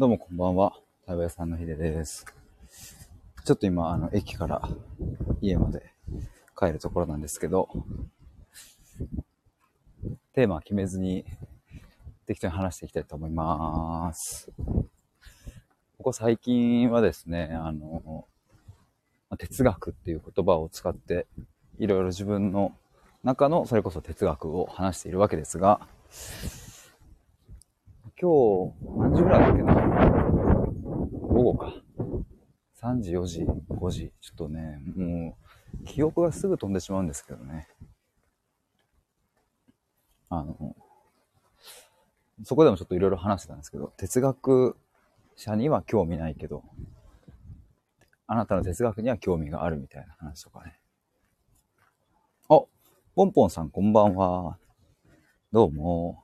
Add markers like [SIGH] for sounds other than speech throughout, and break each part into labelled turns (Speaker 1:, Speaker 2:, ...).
Speaker 1: どうもこんばんは。食べ屋さんのひでです。ちょっと今、あの、駅から家まで帰るところなんですけど、テーマ決めずに適当に話していきたいと思います。ここ最近はですね、あの、哲学っていう言葉を使って、いろいろ自分の中のそれこそ哲学を話しているわけですが、今日、何時ぐらいだっけな？午後か。3時、4時、5時。ちょっとね、もう、記憶がすぐ飛んでしまうんですけどね。あの、そこでもちょっといろいろ話してたんですけど、哲学者には興味ないけど、あなたの哲学には興味があるみたいな話とかね。あ、ポンポンさんこんばんは。どうも。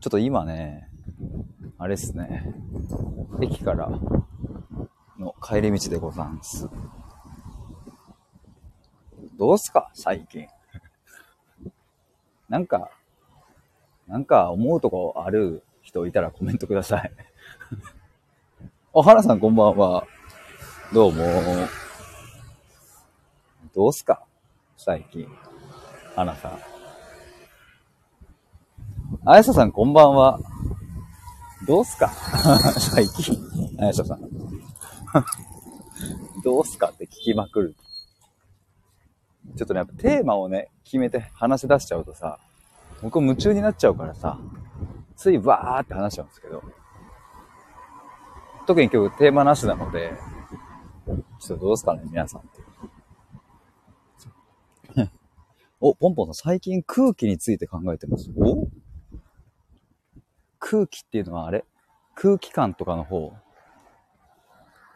Speaker 1: ちょっと今ね、あれっすね。駅からの帰り道でござんす。どうすか？最近。[LAUGHS] なんか、なんか思うとこある人いたらコメントください。[LAUGHS] あ、原さんこんばんは。どうも。どうすか？最近。花さん。あやささんこんばんは。どうすか？[LAUGHS] 最近。あやささん。[LAUGHS] どうすかって聞きまくる。ちょっとね、やっぱテーマをね、決めて話し出しちゃうとさ、僕夢中になっちゃうからさ、ついわーって話しちゃうんですけど、特に今日テーマなしなので、ちょっとどうすかね、皆さんって。[LAUGHS] お、ポンポンさん、最近空気について考えてます？お？空気っていうのはあれ？空気感とかの方？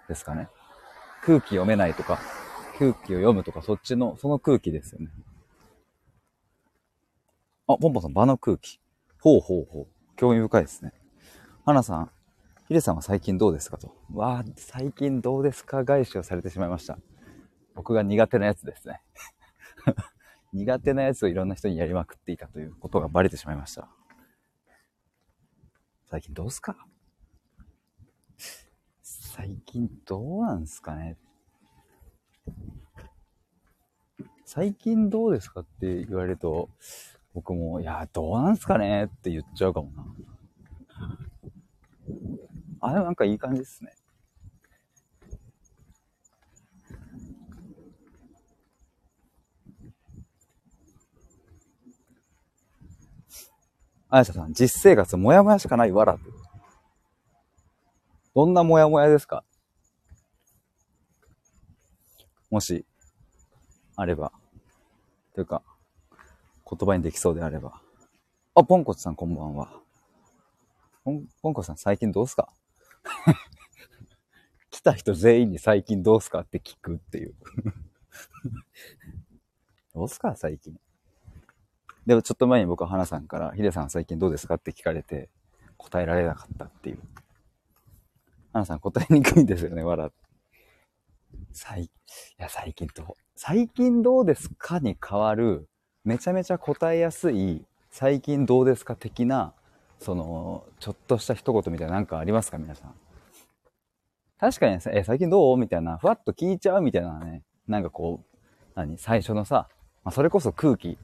Speaker 1: ですかね。空気読めないとか、空気を読むとか、そっちの、その空気ですよね。あ、ポンポンさん、場の空気。ほうほうほう。興味深いですね。花さん、ヒデさんは最近どうですかと。わあ、最近どうですか？返しをされてしまいました。僕が苦手なやつですね。[LAUGHS] 苦手なやつをいろんな人にやりまくっていたということがバレてしまいました。最近どうすか？最近どうなんすかね？最近どうですかって言われると、僕も、いや、どうなんすかね？って言っちゃうかもな。あ、でもなんかいい感じですね。あやささん、実生活もやもやしかないわらって。どんなもやもやですか？もし、あれば。というか、言葉にできそうであれば。あ、ポンコツさんこんばんは。ポン、ポンコツさん最近どうすか？[LAUGHS] 来た人全員に最近どうすかって聞くっていう。[LAUGHS] どうすか？最近。でもちょっと前に僕は花さんから、ヒデさん最近どうですかって聞かれて、答えられなかったっていう。花さん答えにくいんですよね、笑って。最、いや、最近どう、最近どうですかに変わる、めちゃめちゃ答えやすい、最近どうですか的な、その、ちょっとした一言みたいななんかありますか皆さん。確かに、え、最近どう？みたいな、ふわっと聞いちゃうみたいなね、なんかこう、何？最初のさ、まあ、それこそ空気、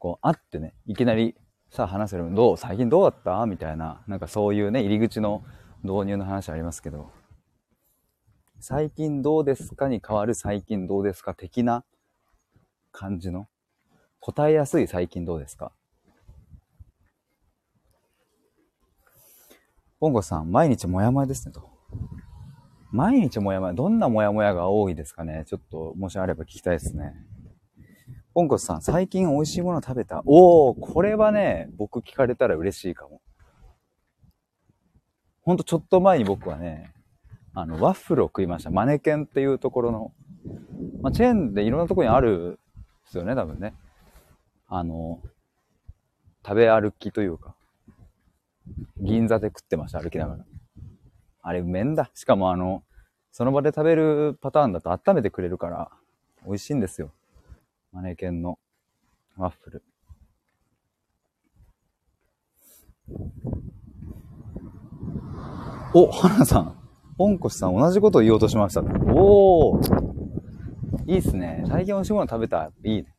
Speaker 1: こう、あってね、いきなりさあ、話せるどう最近どうだった？みたいな、なんかそういうね、入り口の導入の話ありますけど、最近どうですか？に変わる最近どうですか？的な感じの、答えやすい最近どうですか？ポンコさん、毎日もやもやですねと。毎日もやもや、どんなもやもやが多いですかね？ちょっと、もしあれば聞きたいですね。ポンコツさん、最近美味しいもの食べた？おー、これはね、僕聞かれたら嬉しいかも。ほんとちょっと前に僕はね、あの、ワッフルを食いました。マネケンっていうところの、まあ、チェーンでいろんなとこにあるですよね、多分ね。あの、食べ歩きというか、銀座で食ってました、歩きながら。あれ、うめんだ。しかもあの、その場で食べるパターンだと温めてくれるから、美味しいんですよ。マネケンのワッフル。お、花さん。本越さん、同じことを言おうとしました。おー。いいっすね。最近美味しいもの食べた。いいね。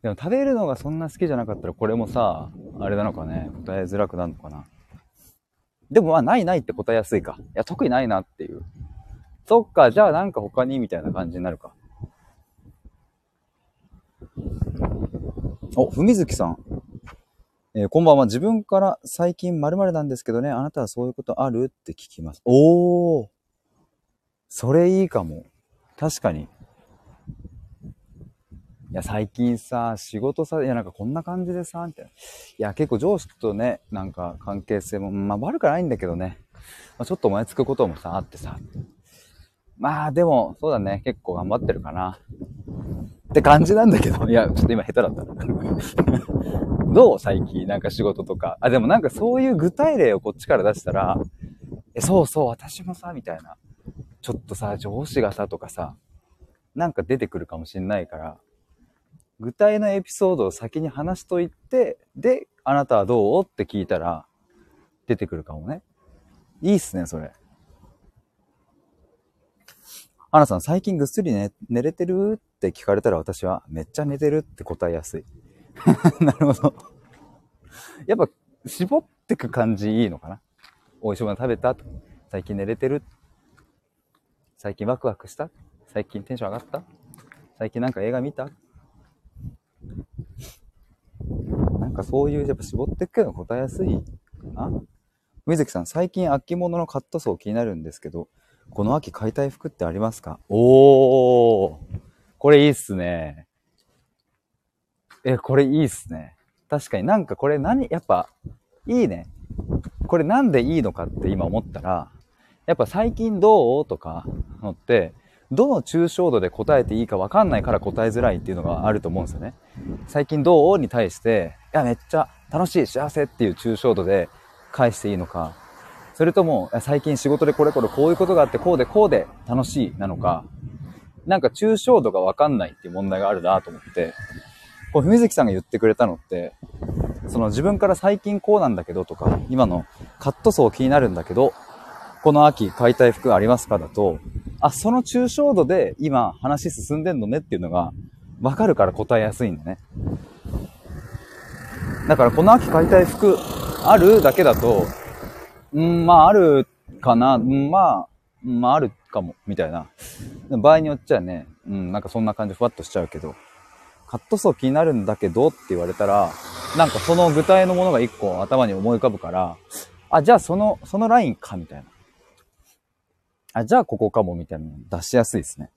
Speaker 1: でも食べるのがそんな好きじゃなかったらこれもさ、あれなのかね、答えづらくなるのかな。でもまあ、ないないって答えやすいか。いや、特にないなっていう。そっか、じゃあなんか他にみたいな感じになるか。お、ふみずきさん。えー、こんばんは。自分から最近〇〇なんですけどね、あなたはそういうことある？って聞きます。おー。それいいかも。確かに。いや、最近さ、仕事さ、いや、なんかこんな感じでさ、みたいな。いや、結構上司とね、なんか関係性も、まあ悪くないんだけどね。まあ、ちょっと燃えつくこともさ、あってさ。まあでも、そうだね。結構頑張ってるかな。って感じなんだけど。いや、ちょっと今下手だった。[LAUGHS] どう最近？なんか仕事とか。あ、でもなんかそういう具体例をこっちから出したら、え、そうそう、私もさ、みたいな。ちょっとさ、上司がさ、とかさ、なんか出てくるかもしんないから、具体のエピソードを先に話しといて、で、あなたはどう？って聞いたら、出てくるかもね。いいっすね、それ。アナさん、最近ぐっすり寝、寝れてる？って聞かれたら私は、めっちゃ寝てるって答えやすい。[LAUGHS] なるほど。やっぱ、絞ってく感じいいのかな？美味しいもの食べた？最近寝れてる？最近ワクワクした？最近テンション上がった？最近なんか映画見た？なんかそういう、やっぱ絞っていくけど答えやすいかな水木さん、最近秋物のカットソー気になるんですけど、この秋買いたい服ってありますか？おーこれいいっすね。え、これいいっすね。確かになんかこれ何、やっぱ、いいね。これなんでいいのかって今思ったら、やっぱ最近どう？とかのって、どの抽象度で答えていいか分かんないから答えづらいっていうのがあると思うんですよね。最近どうに対して、いや、めっちゃ楽しい、幸せっていう抽象度で返していいのか、それとも、最近仕事でこれこれこういうことがあって、こうでこうで楽しいなのか、なんか抽象度がわかんないっていう問題があるなと思って、こう、ふみずきさんが言ってくれたのって、その自分から最近こうなんだけどとか、今のカット層気になるんだけど、この秋買いたい服ありますかだと、あ、その抽象度で今話進んでんのねっていうのがわかるから答えやすいんだね。だからこの秋買いたい服あるだけだと、うん、まあ、あるかな。うん、まあ、まあ、あるかも、みたいな。場合によっちゃね、うん、なんかそんな感じふわっとしちゃうけど、カット層気になるんだけどって言われたら、なんかその具体のものが一個頭に思い浮かぶから、あ、じゃあその、そのラインか、みたいな。あ、じゃあここかも、みたいなの出しやすいですね。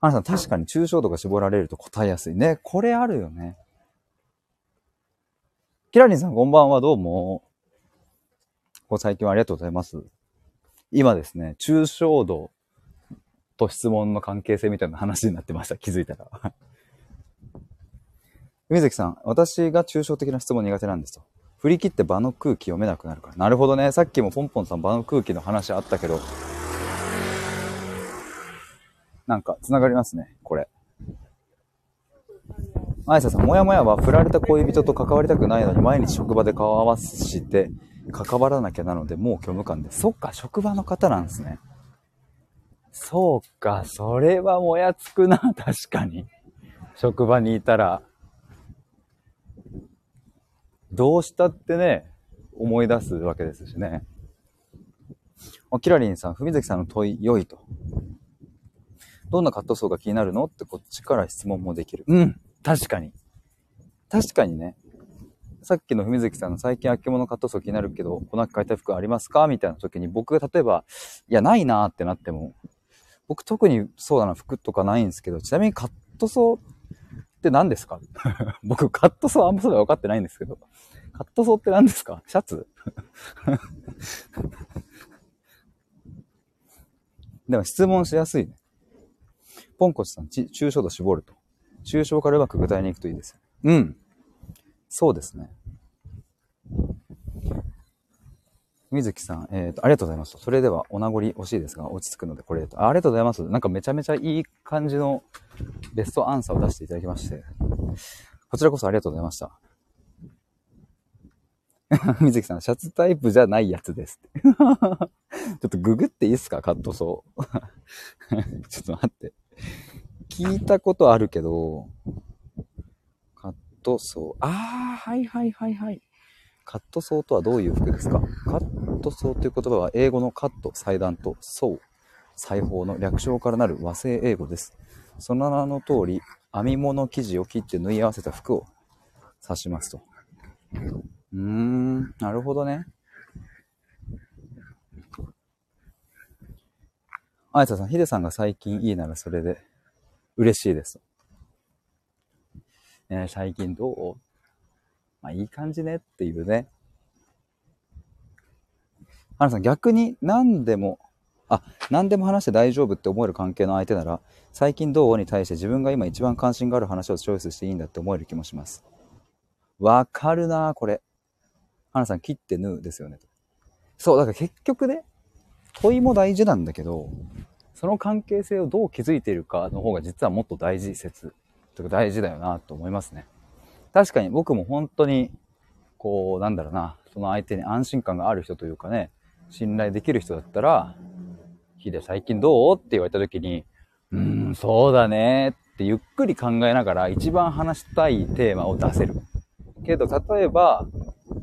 Speaker 1: あなさん、確かに抽象度が絞られると答えやすいね。これあるよね。キラリンさんこんばんは、どうも。ご最近はありがとうございます。今ですね、抽象度と質問の関係性みたいな話になってました。気づいたら。[LAUGHS] 水木さん、私が抽象的な質問苦手なんですと。振り切って場の空気読めなくなるから。なるほどね。さっきもポンポンさん場の空気の話あったけど、なんか繋がりますね、これ。あいささん、もやもやは振られた恋人と関わりたくないのに毎日職場で顔を合わせて関わらなきゃなのでもう虚無感で。そっか、職場の方なんですね。そうか、それはもやつくな、確かに。職場にいたら。どうしたってね、思い出すわけですしね。キラリンさん、文崎さんの問い、良いと。どんなカット層が気になるのってこっちから質問もできる。うん。確かに。確かにね。さっきの文月さんの最近秋物カットソー気になるけど、この秋買いたい服ありますか？みたいな時に僕が例えば、いや、ないなーってなっても、僕特にそうだな、服とかないんですけど、ちなみにカットソーって何ですか？[LAUGHS] 僕、カットソーあんまそうだ分かってないんですけど、カットソーって何ですか？シャツ？[LAUGHS] でも質問しやすいね。ポンコチさん、抽象度絞ると。抽象からうまく具体に行くといいですようん。そうですね。水木さん、えっ、と、ありがとうございます。それでは、お名残惜しいですが、落ち着くので、これとあ。ありがとうございます。なんかめちゃめちゃいい感じのベストアンサーを出していただきまして、こちらこそありがとうございました。[LAUGHS] 水木さん、シャツタイプじゃないやつです。[LAUGHS] ちょっとググっていいっすか？カットソー。[LAUGHS] ちょっと待って。聞いたことあるけど、カットソー。あー、はいはいはいはい。カットソーとはどういう服ですか？カットソーという言葉は英語のカット、裁断とソー、裁縫の略称からなる和製英語です。その名の通り、編み物生地を切って縫い合わせた服を指しますと。うーん、なるほどね。あいささん、ヒデさんが最近いいならそれで嬉しいです。ね、最近どう？まあいい感じねっていうね。花さん、逆に何でも、あ、何でも話して大丈夫って思える関係の相手なら、最近どうに対して自分が今一番関心がある話をチョイスしていいんだって思える気もします。わかるなこれ。花さん、切って縫うですよね。そう、だから結局ね、問いも大事なんだけど、その関係性をどう築いているかの方が実はもっと大事説、とか大事だよなと思いますね。確かに僕も本当に、こう、なんだろうな、その相手に安心感がある人というかね、信頼できる人だったら、ヒデ最近どう？って言われた時に、うーん、そうだねってゆっくり考えながら一番話したいテーマを出せる。けど、例えば、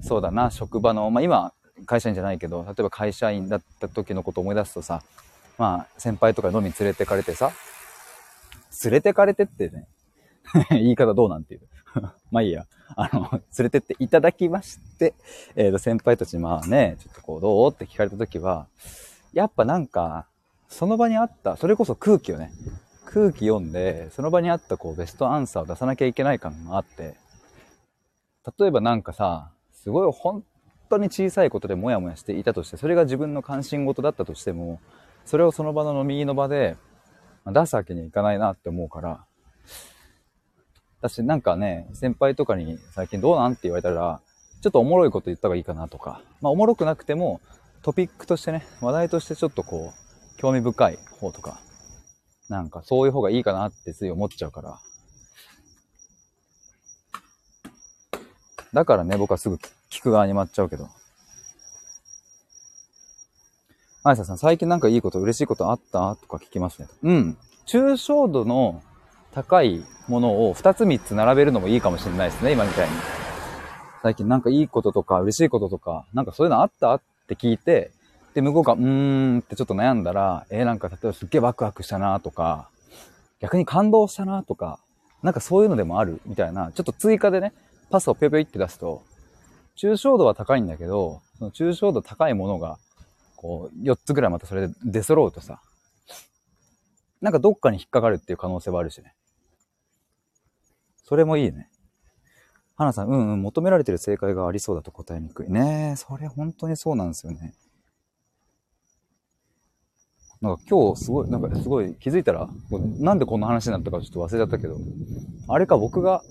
Speaker 1: そうだな、職場の、まあ今、会社員じゃないけど、例えば会社員だった時のこと思い出すとさ、まあ先輩とか飲み連れてかれてさ、連れてかれてってね、[LAUGHS] 言い方どうなんていう？[LAUGHS] まあいいや。あの、[LAUGHS] 連れてっていただきまして、えっ、ー、と、先輩たちにまあね、ちょっとこう、どう？って聞かれた時は、やっぱなんか、その場にあった、それこそ空気をね、空気読んで、その場にあったこう、ベストアンサーを出さなきゃいけない感があって、例えばなんかさ、すごい本当に小さいことでモヤモヤしていたとして、それが自分の関心事だったとしても、それをその場の飲みの場で出すわけにはいかないなって思うから、私なんかね、先輩とかに最近どうなん？って言われたら、ちょっとおもろいこと言った方がいいかなとか、まあおもろくなくてもトピックとしてね、話題としてちょっとこう、興味深い方とか、なんかそういう方がいいかなってつい思っちゃうから、だからね、僕はすぐ聞く側に回っちゃうけど。あいささん、最近なんかいいこと、嬉しいことあった？とか聞きますね。うん。抽象度の高いものを2つ3つ並べるのもいいかもしれないですね、今みたいに。最近なんかいいこととか嬉しいこととか、なんかそういうのあった？って聞いて、で、向こうが、うーんってちょっと悩んだら、えー、なんか例えばすっげえワクワクしたなとか、逆に感動したなとか、なんかそういうのでもあるみたいな、ちょっと追加でね、パスをぴょぴょいって出すと、抽象度は高いんだけど、その抽象度高いものが、こう、4つぐらいまたそれで出揃うとさ、なんかどっかに引っかかるっていう可能性はあるしね。それもいいね。花さん、うんうん、求められてる正解がありそうだと答えにくい。ねそれ本当にそうなんですよね。なんか今日すごい、なんかすごい気づいたら、なんでこんな話になったかちょっと忘れちゃったけど、あれか僕が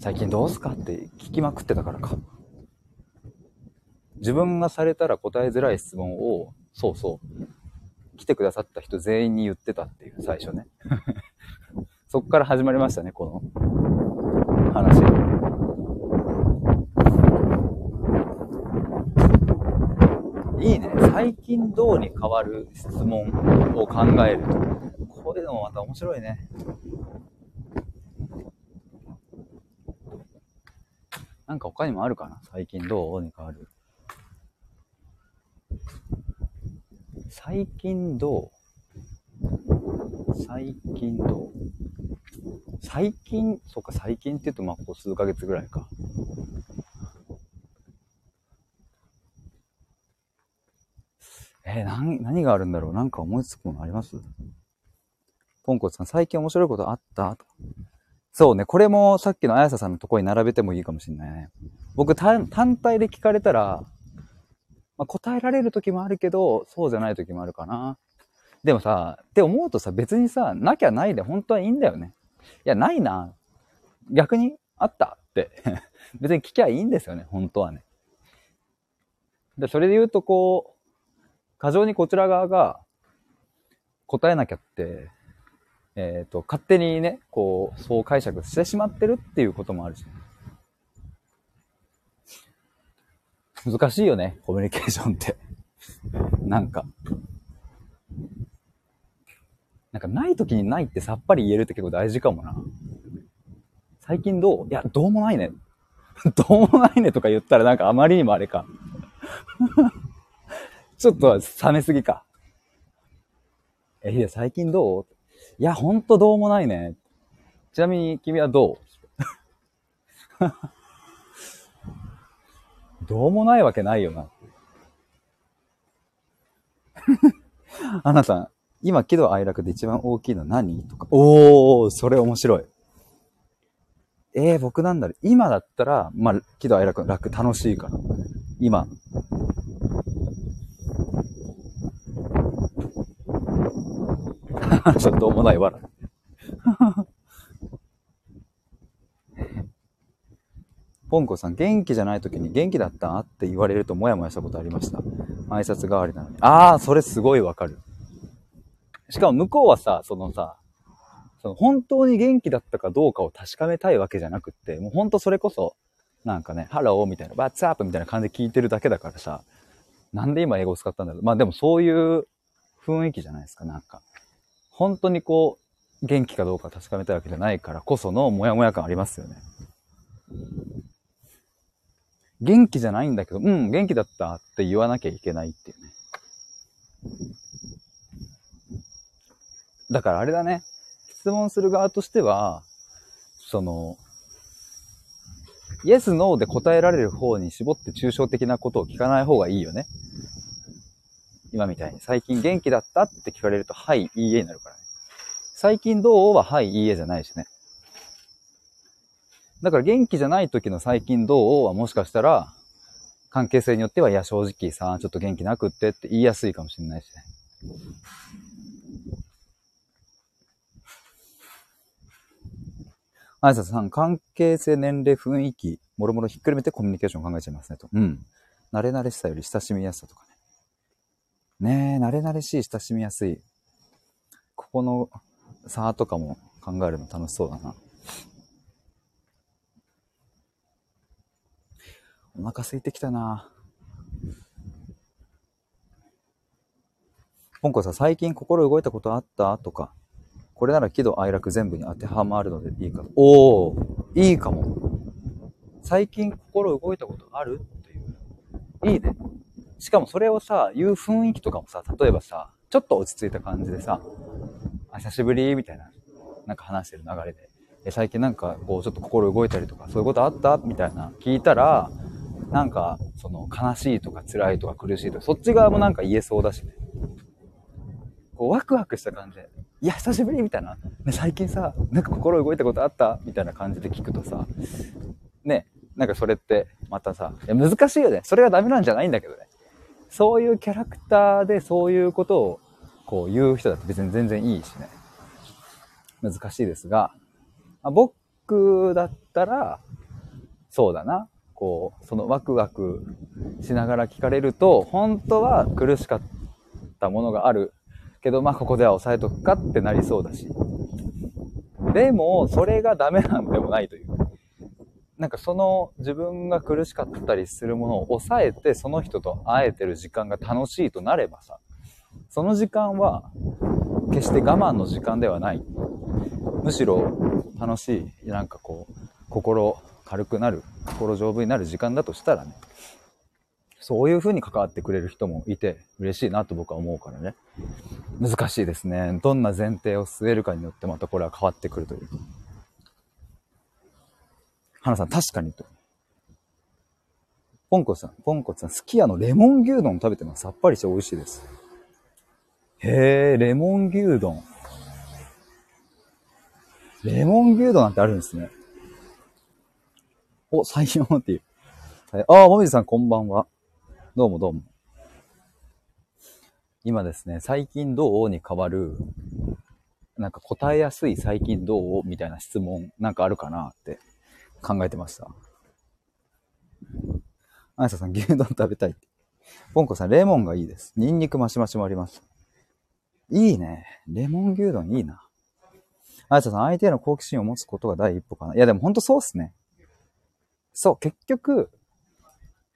Speaker 1: 最近どうすかって聞きまくってたからか。自分がされたら答えづらい質問を、そうそう、来てくださった人全員に言ってたっていう、最初ね。[LAUGHS] そっから始まりましたね、この話。いいね。最近どうに変わる質問を考えると。こういうのもまた面白いね。なんか他にもあるかな？最近どうに変わる？最近どう？最近どう？最近、そっか、最近って言うとまあここ数ヶ月ぐらいか。えー、何、何があるんだろう？なんか思いつくものあります？ポンコツさん、最近面白いことあった？とそうね、これもさっきのあやささんのとこに並べてもいいかもしれないね。僕単体で聞かれたら、まあ、答えられる時もあるけど、そうじゃない時もあるかな。でもさ、って思うとさ、別にさ、なきゃないで本当はいいんだよね。いや、ないな。逆にあったって [LAUGHS] 別に聞きゃいいんですよね、本当はね。で、それで言うとこう、過剰にこちら側が答えなきゃって、えっ、と、勝手にね、こう、そう解釈してしまってるっていうこともあるし。難しいよね、コミュニケーションって。なんか。なんかない時にないってさっぱり言えるって結構大事かもな。最近どう？いや、どうもないね。[LAUGHS] どうもないねとか言ったらなんかあまりにもあれか。[LAUGHS] ちょっと冷めすぎか。え、いや、最近どう？いや、ほんとどうもないね。ちなみに君はどう？[LAUGHS] どうもないわけないよな。アナさん、今喜怒哀楽で一番大きいの何？とか。おー、それ面白い。えー、僕なんだろう。今だったら、まあ、喜怒哀楽、楽、楽しいから。今。[LAUGHS] ちょっともないわら。[LAUGHS] ポンコさん、元気じゃない時に元気だった？って言われるとモヤモヤしたことありました。挨拶代わりなのに。ああ、それすごいわかる。しかも向こうはさ、そのさ、その本当に元気だったかどうかを確かめたいわけじゃなくって、もう本当それこそ、なんかね、ハローみたいな、 What's up みたいな感じで聞いてるだけだからさ、なんで今英語を使ったんだろう。まあでもそういう雰囲気じゃないですか、なんか。本当にこう、元気かどうか確かめたいわけじゃないからこそのモヤモヤ感ありますよね。元気じゃないんだけど、うん、元気だったって言わなきゃいけないっていうね。だからあれだね。質問する側としては、その、イエス、ノーで答えられる方に絞って抽象的なことを聞かない方がいいよね。今みたいに。最近元気だったって聞かれると、はい、いいえになるからね。最近どうは、はい、いいえじゃないしね。だから元気じゃない時の最近どうはもしかしたら、関係性によっては、いや、正直さ、ちょっと元気なくってって言いやすいかもしれないしね。あいささん、関係性、年齢、雰囲気、もろもろひっくるめてコミュニケーション考えちゃいますねと。うん。慣れ慣れしさより親しみやすさとかね。ねえ、慣れ慣れしい、親しみやすい。ここの差とかも考えるの楽しそうだな。お腹空いてきたなポンコさん、最近心動いたことあった？とか、これなら喜怒哀楽全部に当てはまるのでいいかと。おおいいかも。最近心動いたことある？っていう。いいね。しかもそれをさ、言う雰囲気とかもさ、例えばさ、ちょっと落ち着いた感じでさ、あ、久しぶりみたいな、なんか話してる流れで。え、最近なんかこうちょっと心動いたりとか、そういうことあった？みたいな聞いたら、なんか、その悲しいとか辛いとか苦しいとか、そっち側もなんか言えそうだしね。こうワクワクした感じで、いや、久しぶりみたいな。ね、最近さ、なんか心動いたことあった？みたいな感じで聞くとさ、ね、なんかそれってまたさ、いや難しいよね。それがダメなんじゃないんだけどね。そういうキャラクターでそういうことをこう言う人だって別に全然いいしね。難しいですが、まあ僕だったら、そうだな。こう、そのワクワクしながら聞かれると、本当は苦しかったものがあるけど、まあここでは抑えとくかってなりそうだし。でも、それがダメなんでもないという。なんかその自分が苦しかったりするものを抑えて、その人と会えてる時間が楽しいとなればさ、その時間は決して我慢の時間ではない。むしろ楽しい、なんかこう、心軽くなる、心丈夫になる時間だとしたらね、そういう風に関わってくれる人もいて嬉しいなと僕は思うからね。難しいですね。どんな前提を据えるかによってまたこれは変わってくるという。花さん、確かにと。ポンコツさん、ポンコツさん、すき家のレモン牛丼食べてます。さっぱりして美味しいです。へえ、レモン牛丼。レモン牛丼なんてあるんですね。お、採用っていう。ああ、もみじさんこんばんは。どうもどうも。今ですね、最近どうに変わる、なんか答えやすい最近どうみたいな質問なんかあるかなって考えてました。あやささん、牛丼食べたいって。ポンコさん、レモンがいいです。ニンニクマシマシもあります。いいね。レモン牛丼いいな。あやささん、相手への好奇心を持つことが第一歩かな。いや、でもほんとそうっすね。そう、結局、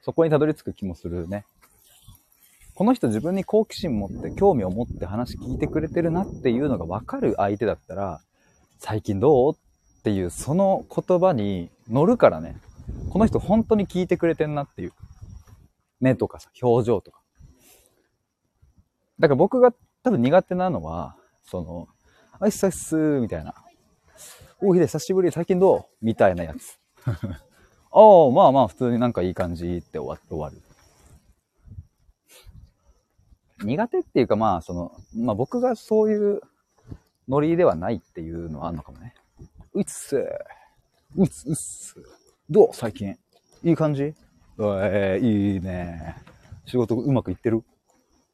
Speaker 1: そこにたどり着く気もするね。この人自分に好奇心持って興味を持って話聞いてくれてるなっていうのがわかる相手だったら、最近どうっていうその言葉に乗るからね。この人本当に聞いてくれてんなっていう。目とかさ、表情とか。だから僕が多分苦手なのは、その、あいっさっすみたいな。おひで、久しぶり、最近どう？みたいなやつ。ああ、まあまあ、普通になんかいい感じって終わ終わる。苦手っていうかまあ、その、まあ僕がそういうノリではないっていうのはあるのかもね。うっすうっす、うっす。どう？最近。いい感じ？えー、いいね。仕事うまくいってる？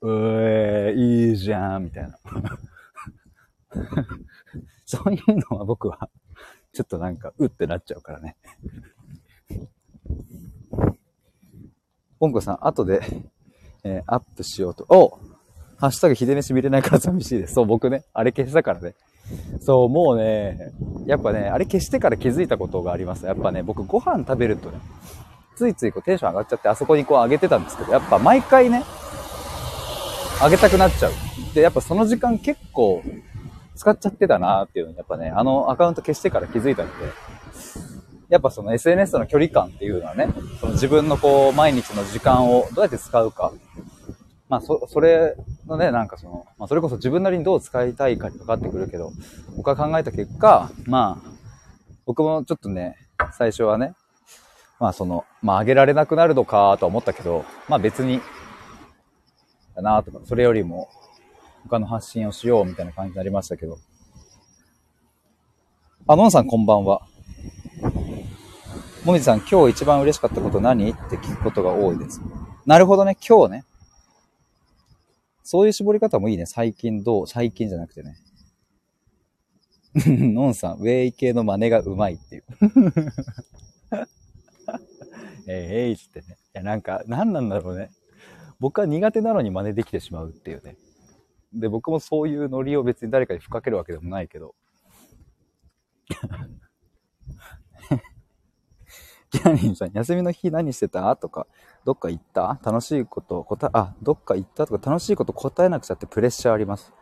Speaker 1: えー、いいじゃん、みたいな。[LAUGHS] そういうのは僕は、ちょっとなんか、うってなっちゃうからね。ポンコさん、後で、えー、アップしようと。おハッシュタグ、ひで飯見れないから寂しいです。そう、僕ね、あれ消したからね。そう、もうね、やっぱね、あれ消してから気づいたことがあります。やっぱね、僕ご飯食べるとね、ついついこうテンション上がっちゃって、あそこにこう上げてたんですけど、やっぱ毎回ね、上げたくなっちゃう。で、やっぱその時間結構使っちゃってたなっていうのに、やっぱね、あのアカウント消してから気づいたので、やっぱその SNS の距離感っていうのはね、その自分のこう、毎日の時間をどうやって使うか。まあ、そ、それのね、なんかその、まあ、それこそ自分なりにどう使いたいかにかかってくるけど、僕は考えた結果、まあ、僕もちょっとね、最初はね、まあその、まあ上げられなくなるのかとは思ったけど、まあ別に、だなとか、それよりも他の発信をしようみたいな感じになりましたけど。あ、のんさんこんばんは。もみじさん、今日一番嬉しかったこと何？って聞くことが多いです。なるほどね、今日ね。そういう絞り方もいいね。最近どう？最近じゃなくてね。[LAUGHS] のんさん、ウェイ系の真似がうまいっていう。[LAUGHS] えー、えいっつってね。いや、なんか、何なんだろうね。僕は苦手なのに真似できてしまうっていうね。で、僕もそういうノリを別に誰かに吹っかけるわけでもないけど。キャリンさん、休みの日何してた？とか、どっか行った？楽しいこと答え、あ、どっか行った？とか楽しいこと答えなくちゃってプレッシャーあります。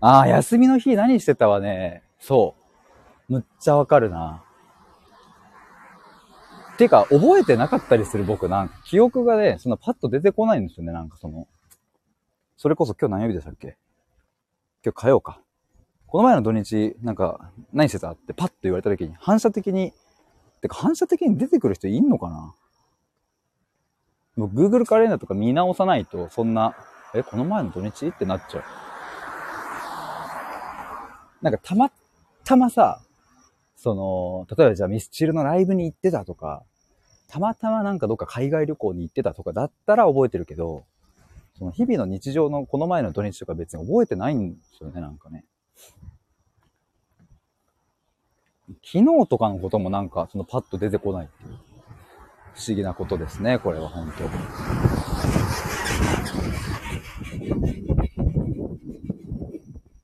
Speaker 1: ああ、休みの日何してたわね。そう。むっちゃわかるな。てか、覚えてなかったりする僕なんか、記憶がね、そんなパッと出てこないんですよね、なんかその。それこそ今日何曜日でしたっけ？今日火曜か。この前の土日、なんか、何してた？ってパッと言われた時に、反射的にてか反射的に出てくる人いんのかな？もう Google カレンダーとか見直さないと、そんな、え、この前の土日？ってなっちゃう。なんかたまたまさ、その、例えばじゃあミスチルのライブに行ってたとか、たまたまなんかどっか海外旅行に行ってたとかだったら覚えてるけど、その日々の日常のこの前の土日とか別に覚えてないんですよね、なんかね。昨日とかのこともなんか、そのパッと出てこないっていう。不思議なことですね、これは本当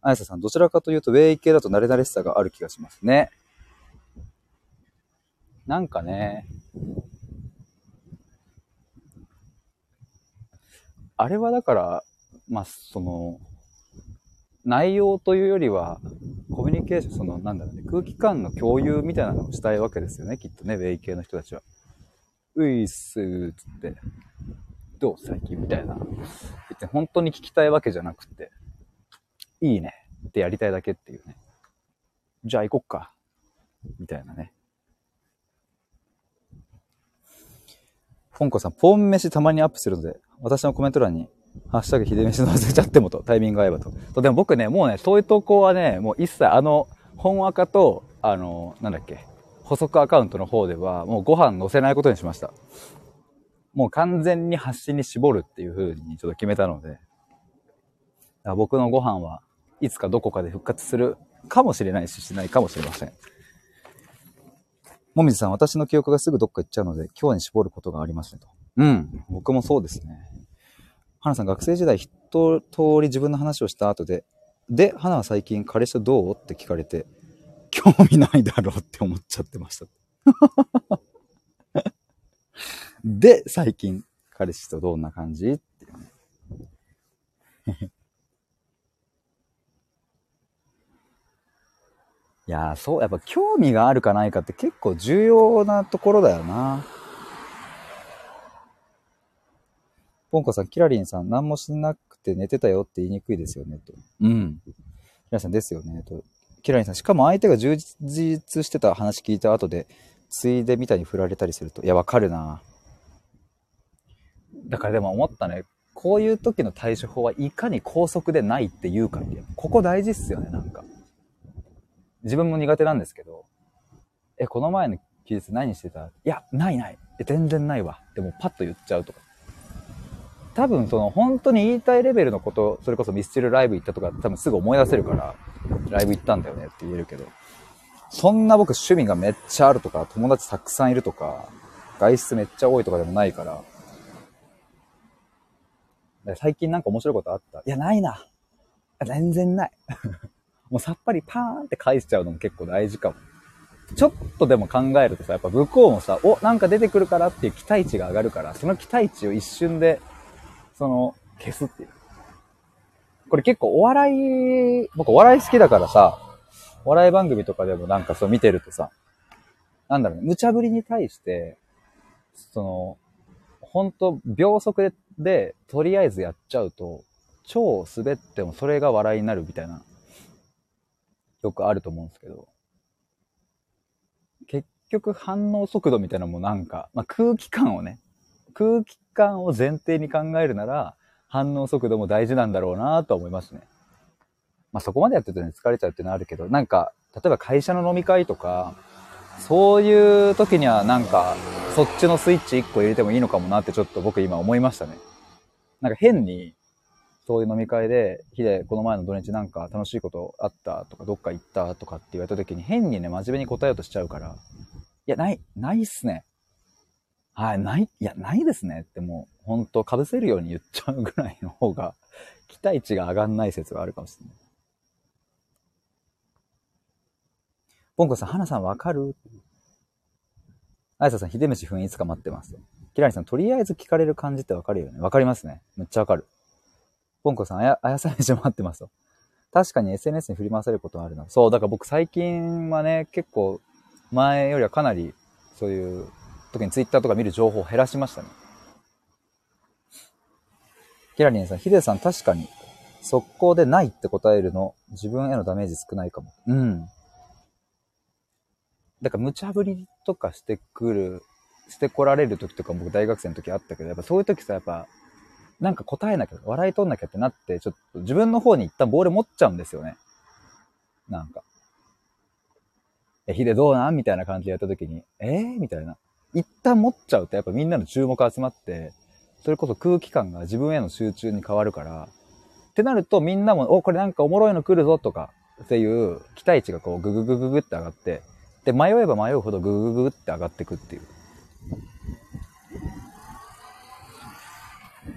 Speaker 1: あやささん、どちらかというと、ウェイ系だと慣れ慣れしさがある気がしますね。なんかね、あれはだから、まあ、その、内容というよりは、コミュニケーション、その、なんだろうね、空気感の共有みたいなのをしたいわけですよね、きっとね、ウェイ系の人たちは。ういっすーつって、どう最近みたいな。別に本当に聞きたいわけじゃなくて、いいねってやりたいだけっていうね。じゃあ行こっか。みたいなね。ポンコさん、ポン飯たまにアップするので、私のコメント欄にハッシュタグひでめしの忘れちゃってもと、タイミング合えばと。とでも僕ね、もうね、そういう投稿はね、もう一切あの、本赤と、あの、なんだっけ、補足アカウントの方では、もうご飯載せないことにしました。もう完全に発信に絞るっていう風にちょっと決めたので、僕のご飯はいつかどこかで復活するかもしれないし、しないかもしれません。もみじさん、私の記憶がすぐどっか行っちゃうので、今日に絞ることがありますねと。うん、僕もそうですね。花さん学生時代一通り自分の話をした後で、で、花は最近彼氏とどう？って聞かれて、興味ないだろうって思っちゃってました。[LAUGHS] で、最近彼氏とどんな感じ？ってい。[LAUGHS] やー、そう、やっぱ興味があるかないかって結構重要なところだよな。ポンコさん、キラリンさん、何もしなくて寝てたよって言いにくいですよね、と。うん。キラリンさんですよね、と。キラリンさん、しかも相手が充実してた話聞いた後で、ついでみたいに振られたりすると、いや、わかるな。だからでも思ったね。こういう時の対処法はいかに高速でないって言うかって。ここ大事っすよね、なんか。自分も苦手なんですけど、え、この前の休日何してた？いや、ないない。え、全然ないわ。でもパッと言っちゃうとか。多分その本当に言いたいレベルのこと、それこそミスチルライブ行ったとか多分すぐ思い出せるから、ライブ行ったんだよねって言えるけど、そんな僕趣味がめっちゃあるとか、友達たくさんいるとか、外出めっちゃ多いとかでもないから、最近なんか面白いことあった？いや、ないな。全然ない。[LAUGHS] もうさっぱりパーンって返しちゃうのも結構大事かも。ちょっとでも考えるとさ、やっぱ向こうもさ、お、なんか出てくるからっていう期待値が上がるから、その期待値を一瞬で、その、消すっていう。これ結構お笑い、僕お笑い好きだからさ、お笑い番組とかでもなんかそう見てるとさ、なんだろうね、無茶ぶりに対して、その、ほんと秒速で、で、とりあえずやっちゃうと、超滑ってもそれが笑いになるみたいなよくあると思うんですけど、結局反応速度みたいなのもなんか、まあ、空気感をね、空気感を前提に考えるなら、反応速度も大事なんだろうなとは思いますね。まあ、そこまでやってるとね、疲れちゃうっていうのはあるけど、なんか、例えば会社の飲み会とか、そういう時にはなんか、そっちのスイッチ1個入れてもいいのかもなってちょっと僕今思いましたね。なんか変に、そういう飲み会で、ヒデ、この前の土日なんか楽しいことあったとか、どっか行ったとかって言われた時に変にね、真面目に答えようとしちゃうから、いや、ない、ないっすね。はい、ない、いや、ないですねってもう、ほんと被せるように言っちゃうぐらいの方が、期待値が上がんない説があるかもしれない。ポンコさん、花さんわかる？あやささん、秀飯雰囲つか待ってます。キラリさん、とりあえず聞かれる感じってわかるよね。わかりますね。めっちゃわかる。ポンコさん、あや、あやさめし待ってますと。確かに SNS に振り回されることはあるな。そう、だから僕最近はね、結構前よりはかなりそういう時に Twitter とか見る情報を減らしましたね。キラリンさん、ヒデさん確かに速攻でないって答えるの自分へのダメージ少ないかも。うん。だから無茶ぶりとかしてくる、してこられる時とか僕大学生の時あったけど、やっぱそういう時さ、やっぱなんか答えなきゃ、笑い取んなきゃってなって、ちょっと自分の方に一旦ボール持っちゃうんですよね。なんか。え、ヒデどうなん？みたいな感じでやった時に、えー、みたいな。一旦持っちゃうとやっぱみんなの注目集まって、それこそ空気感が自分への集中に変わるから、ってなるとみんなも、お、これなんかおもろいの来るぞとか、っていう期待値がこうグググググって上がって、で、迷えば迷うほどググググって上がってくっていう。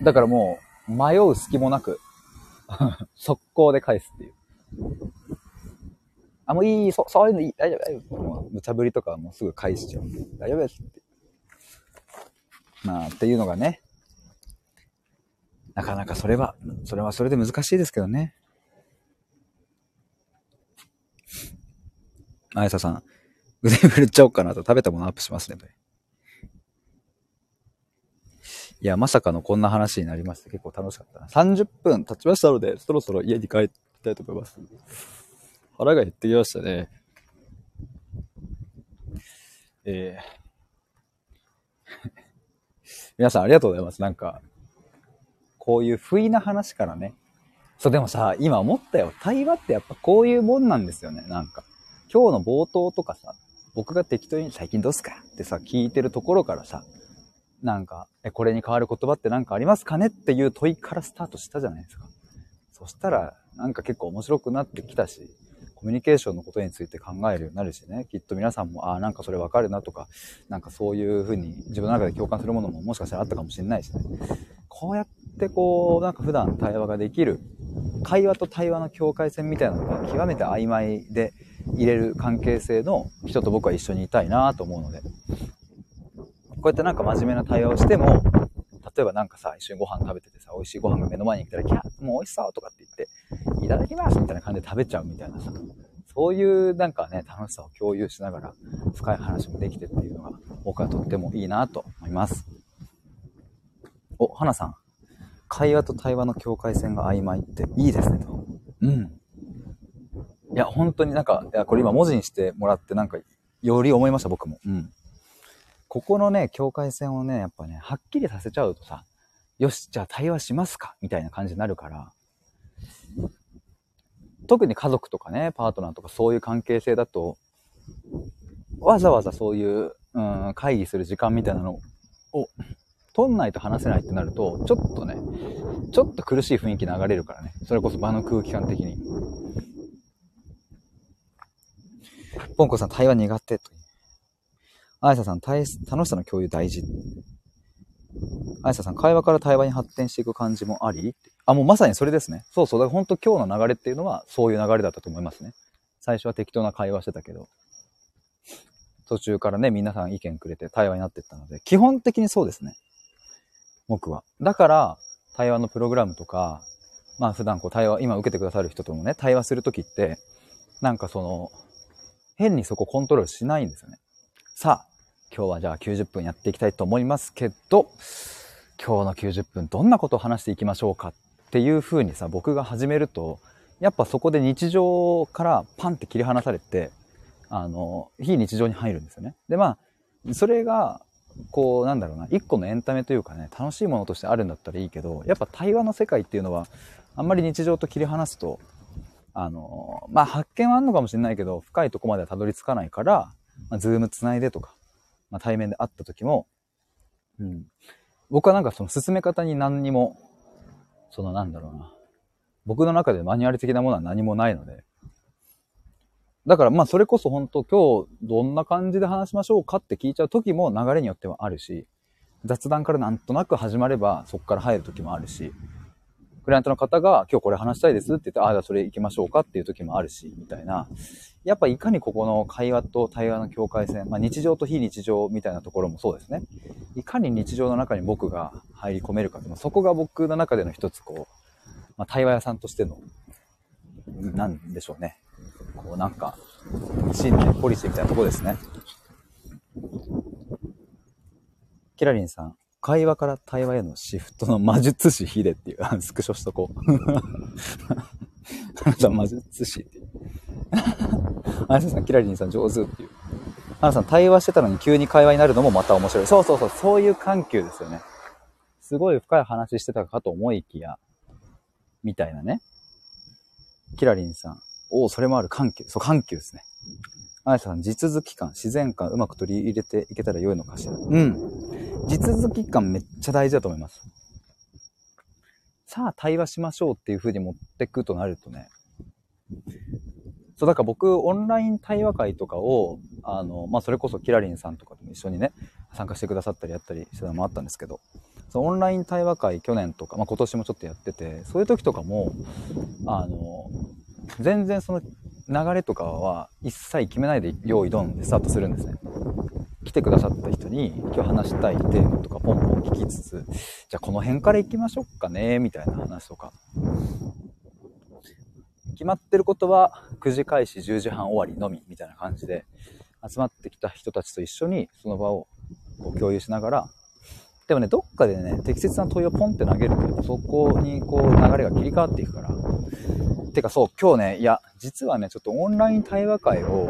Speaker 1: だからもう、迷う隙もなく [LAUGHS] 速攻で返すっていう。あ、もういい、そ、そういうのいい、大丈夫、大丈夫。もう無茶ぶりとかはもうすぐ返しちゃうんで。大丈夫ですって。まあ、っていうのがね、なかなかそれは、それはそれで難しいですけどね。あやささん、腕振っちゃおうかなと食べたものアップしますね。いや、まさかのこんな話になりまして結構楽しかったな。30分経ちましたので、そろそろ家に帰りたいと思います。腹が減ってきましたね。えー、[LAUGHS] 皆さんありがとうございます。なんか、こういう不意な話からね。そう、でもさ、今思ったよ。対話ってやっぱこういうもんなんですよね。なんか。今日の冒頭とかさ、僕が適当に最近どうすか？ってさ、聞いてるところからさ、なんか、え、これに変わる言葉って何かありますかね？っていう問いからスタートしたじゃないですか。そしたら、なんか結構面白くなってきたし、コミュニケーションのことについて考えるようになるしね、きっと皆さんも、ああ、なんかそれわかるなとか、なんかそういうふうに自分の中で共感するものももしかしたらあったかもしれないしね。こうやってこう、なんか普段対話ができる、会話と対話の境界線みたいなのが極めて曖昧で入れる関係性の人と僕は一緒にいたいなと思うので、こうやってなんか真面目な対話をしても、例えばなんかさ、一緒にご飯食べててさ、美味しいご飯が目の前に来たら、キャーもう美味しそうとかって言って、ただきますみたいな感じで食べちゃうみたいなさ、そういうなんかね、楽しさを共有しながら深い話もできてっていうのが僕はとってもいいなと思います。お、花さん。会話と対話の境界線が曖昧っていいですねと。うん。いや、本当になんか、いや、これ今文字にしてもらってなんか、より思いました僕も。うん。ここのね、境界線をね、やっぱね、はっきりさせちゃうとさ、よし、じゃあ対話しますかみたいな感じになるから、特に家族とかね、パートナーとかそういう関係性だと、わざわざそういう、うん、会議する時間みたいなのを、取んないと話せないってなると、ちょっとね、ちょっと苦しい雰囲気流れるからね。それこそ場の空気感的に。ポンコさん、対話苦手と。あいささん、楽しさの共有大事。あいささん、会話から対話に発展していく感じもあり？あ、もうまさにそれですね。そうそう。だから本当今日の流れっていうのはそういう流れだったと思いますね。最初は適当な会話してたけど、途中からね、皆さん意見くれて対話になっていったので、基本的にそうですね。僕は。だから、対話のプログラムとか、まあ普段こう対話、今受けてくださる人ともね、対話するときって、なんかその、変にそこコントロールしないんですよね。さあ、今日はじゃあ90分やっていきたいと思いますけど、今日の90分どんなことを話していきましょうかっていう風にさ、僕が始めると、やっぱそこで日常からパンって切り離されて、あの、非日常に入るんですよね。で、まあ、それが、こう、なんだろうな、一個のエンタメというかね、楽しいものとしてあるんだったらいいけど、やっぱ対話の世界っていうのは、あんまり日常と切り離すと、あの、まあ、発見はあるのかもしれないけど、深いとこまではたどり着かないから、まあ、ズームつないでとか、まあ、対面で会った時も、うん。僕はなんかその進め方に何にも、そのなんだろうな。僕の中でマニュアル的なものは何もないので。だからまあそれこそ本当今日どんな感じで話しましょうかって聞いちゃう時も流れによってはあるし、雑談からなんとなく始まればそこから入る時もあるし、クライアントの方が今日これ話したいですって言って、ああ、じゃあそれ行きましょうかっていう時もあるし、みたいな。やっぱいかにここの会話と対話の境界線、まあ日常と非日常みたいなところもそうですね。いかに日常の中に僕が入り込めるか、そこが僕の中での一つこう、まあ対話屋さんとしての、なんでしょうね。こうなんか、信念、ポリシーみたいなところですね。キラリンさん、会話から対話へのシフトの魔術師ヒデっていう、スクショしとこう。[LAUGHS] あなた魔術師っていう。あやさん、キラリンさん上手っていう。あなさん、対話してたのに急に会話になるのもまた面白い。そうそうそう、そういう緩急ですよね。すごい深い話してたかと思いきや、みたいなね。キラリンさん、おお、それもある緩急。そう、緩急ですね。あやさん、地続き感、自然感、うまく取り入れていけたら良いのかしら。うん。地続き感めっちゃ大事だと思います。さあ、対話しましょうっていう風に持ってくとなるとね。そう、だから僕、オンライン対話会とかを、あの、まあ、それこそキラリンさんとかとも一緒にね、参加してくださったりやったりしてたのもあったんですけど、そのオンライン対話会去年とか、まあ、今年もちょっとやってて、そういう時とかも、あの、全然その流れとかは一切決めないで用意ドンでスタートするんですね。来てくださった人に今日話したいテーマとかポンポン聞きつつ、じゃあこの辺から行きましょうかね、みたいな話とか。決まってることは9時開始10時半終わりのみみたいな感じで集まってきた人たちと一緒にその場をこう共有しながらでもねどっかでね適切な問いをポンって投げるとそこにこう流れが切り替わっていくからてかそう今日ねいや実はねちょっとオンライン対話会を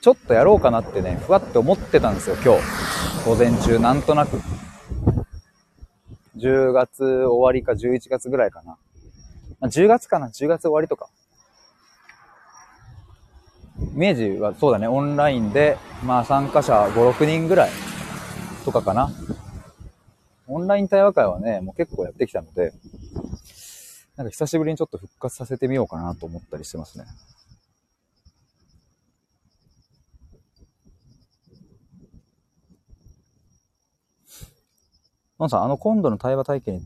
Speaker 1: ちょっとやろうかなってねふわって思ってたんですよ今日午前中なんとなく10月終わりか11月ぐらいかな、10月かな ?10 月終わりとか。イメージはそうだね、オンラインで、まあ参加者5、6人ぐらいとかかな。オンライン対話会はね、もう結構やってきたので、なんか久しぶりにちょっと復活させてみようかなと思ったりしてますね。のんさん、あの今度の対話体験に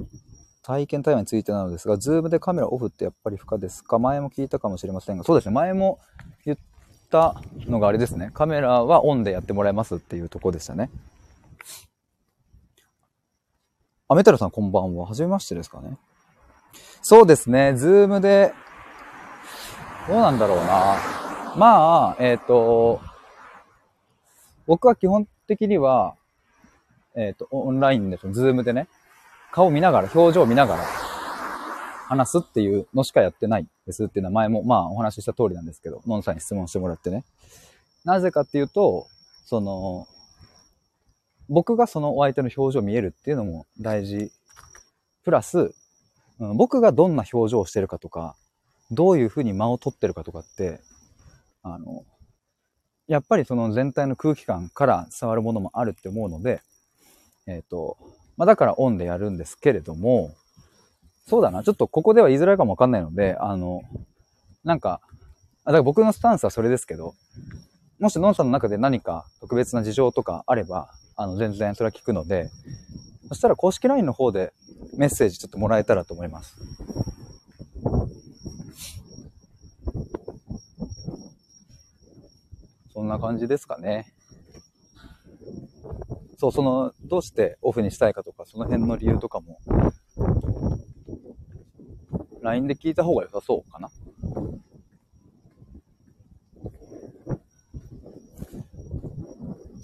Speaker 1: 体験対話についてなのですが、ズームでカメラオフってやっぱり不可ですか？前も聞いたかもしれませんが、そうですね、前も言ったのがあれですね、カメラはオンでやってもらえますっていうとこでしたね。あ、メタルさんこんばんは。はじめましてですかね。そうですね、ズームで、どうなんだろうな。まあ、えっ、ー、と、僕は基本的には、えっ、ー、と、オンラインで、ズームでね、顔見ながら、表情見ながら、話すっていうのしかやってないですっていうのは前も、まあお話しした通りなんですけど、ノンさんに質問してもらってね。なぜかっていうと、その、僕がそのお相手の表情見えるっていうのも大事。プラス、うん、僕がどんな表情をしてるかとか、どういうふうに間を取ってるかとかって、あの、やっぱりその全体の空気感から伝わるものもあるって思うので、えっ、ー、と、まあ、だからオンでやるんですけれども、そうだな、ちょっとここでは言いづらいかもわかんないので、あの、なんか、だから僕のスタンスはそれですけど、もしノンさんの中で何か特別な事情とかあれば、あの、全然それは聞くので、そしたら公式 LINE の方でメッセージちょっともらえたらと思います。そんな感じですかね。そう、その、どうしてオフにしたいかとか、その辺の理由とかも、LINE で聞いた方が良さそうかな。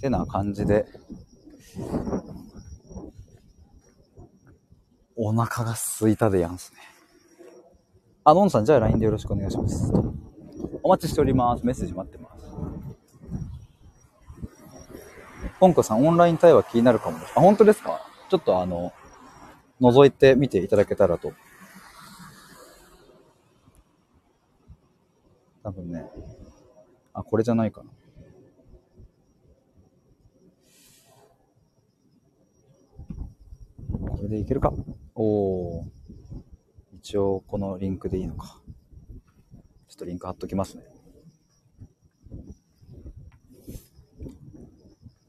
Speaker 1: てな感じで、お腹が空いたでやんすね。あ、のんさん、じゃあ LINE でよろしくお願いします。お待ちしております。メッセージ待ってます。ポンコさん、オンライン対話気になるかもです。あ、本当ですか？ちょっとあの、覗いてみていただけたらと。多分ね。あ、これじゃないかな。これでいけるか？おー。一応このリンクでいいのか。ちょっとリンク貼っときますね。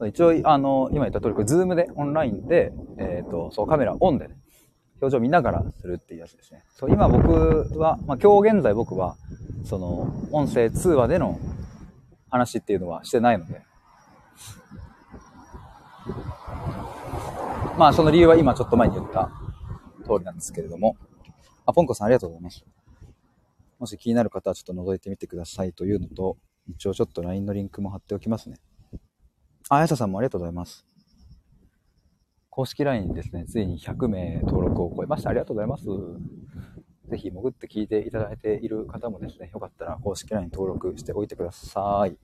Speaker 1: 一応、あの、今言った通り、これ、ズームで、オンラインで、えっ、ー、と、そう、カメラオンでね、表情見ながらするっていうやつですね。そう、今僕は、まあ、今日現在僕は、その、音声通話での話っていうのはしてないので、まあ、その理由は今ちょっと前に言った通りなんですけれども、あ、ポンコさんありがとうございます。もし気になる方はちょっと覗いてみてくださいというのと、一応ちょっと LINE のリンクも貼っておきますね。あやささんもありがとうございます。公式 LINE ですね、ついに100名登録を超えました。ありがとうございます。ぜひ潜って聞いていただいている方もですね、よかったら公式 LINE 登録しておいてください。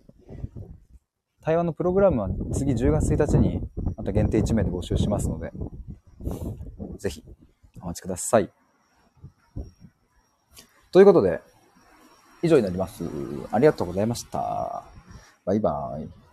Speaker 1: 対話のプログラムは次10月1日にまた限定1名で募集しますので、ぜひお待ちください。ということで、以上になります。ありがとうございました。バイバイ。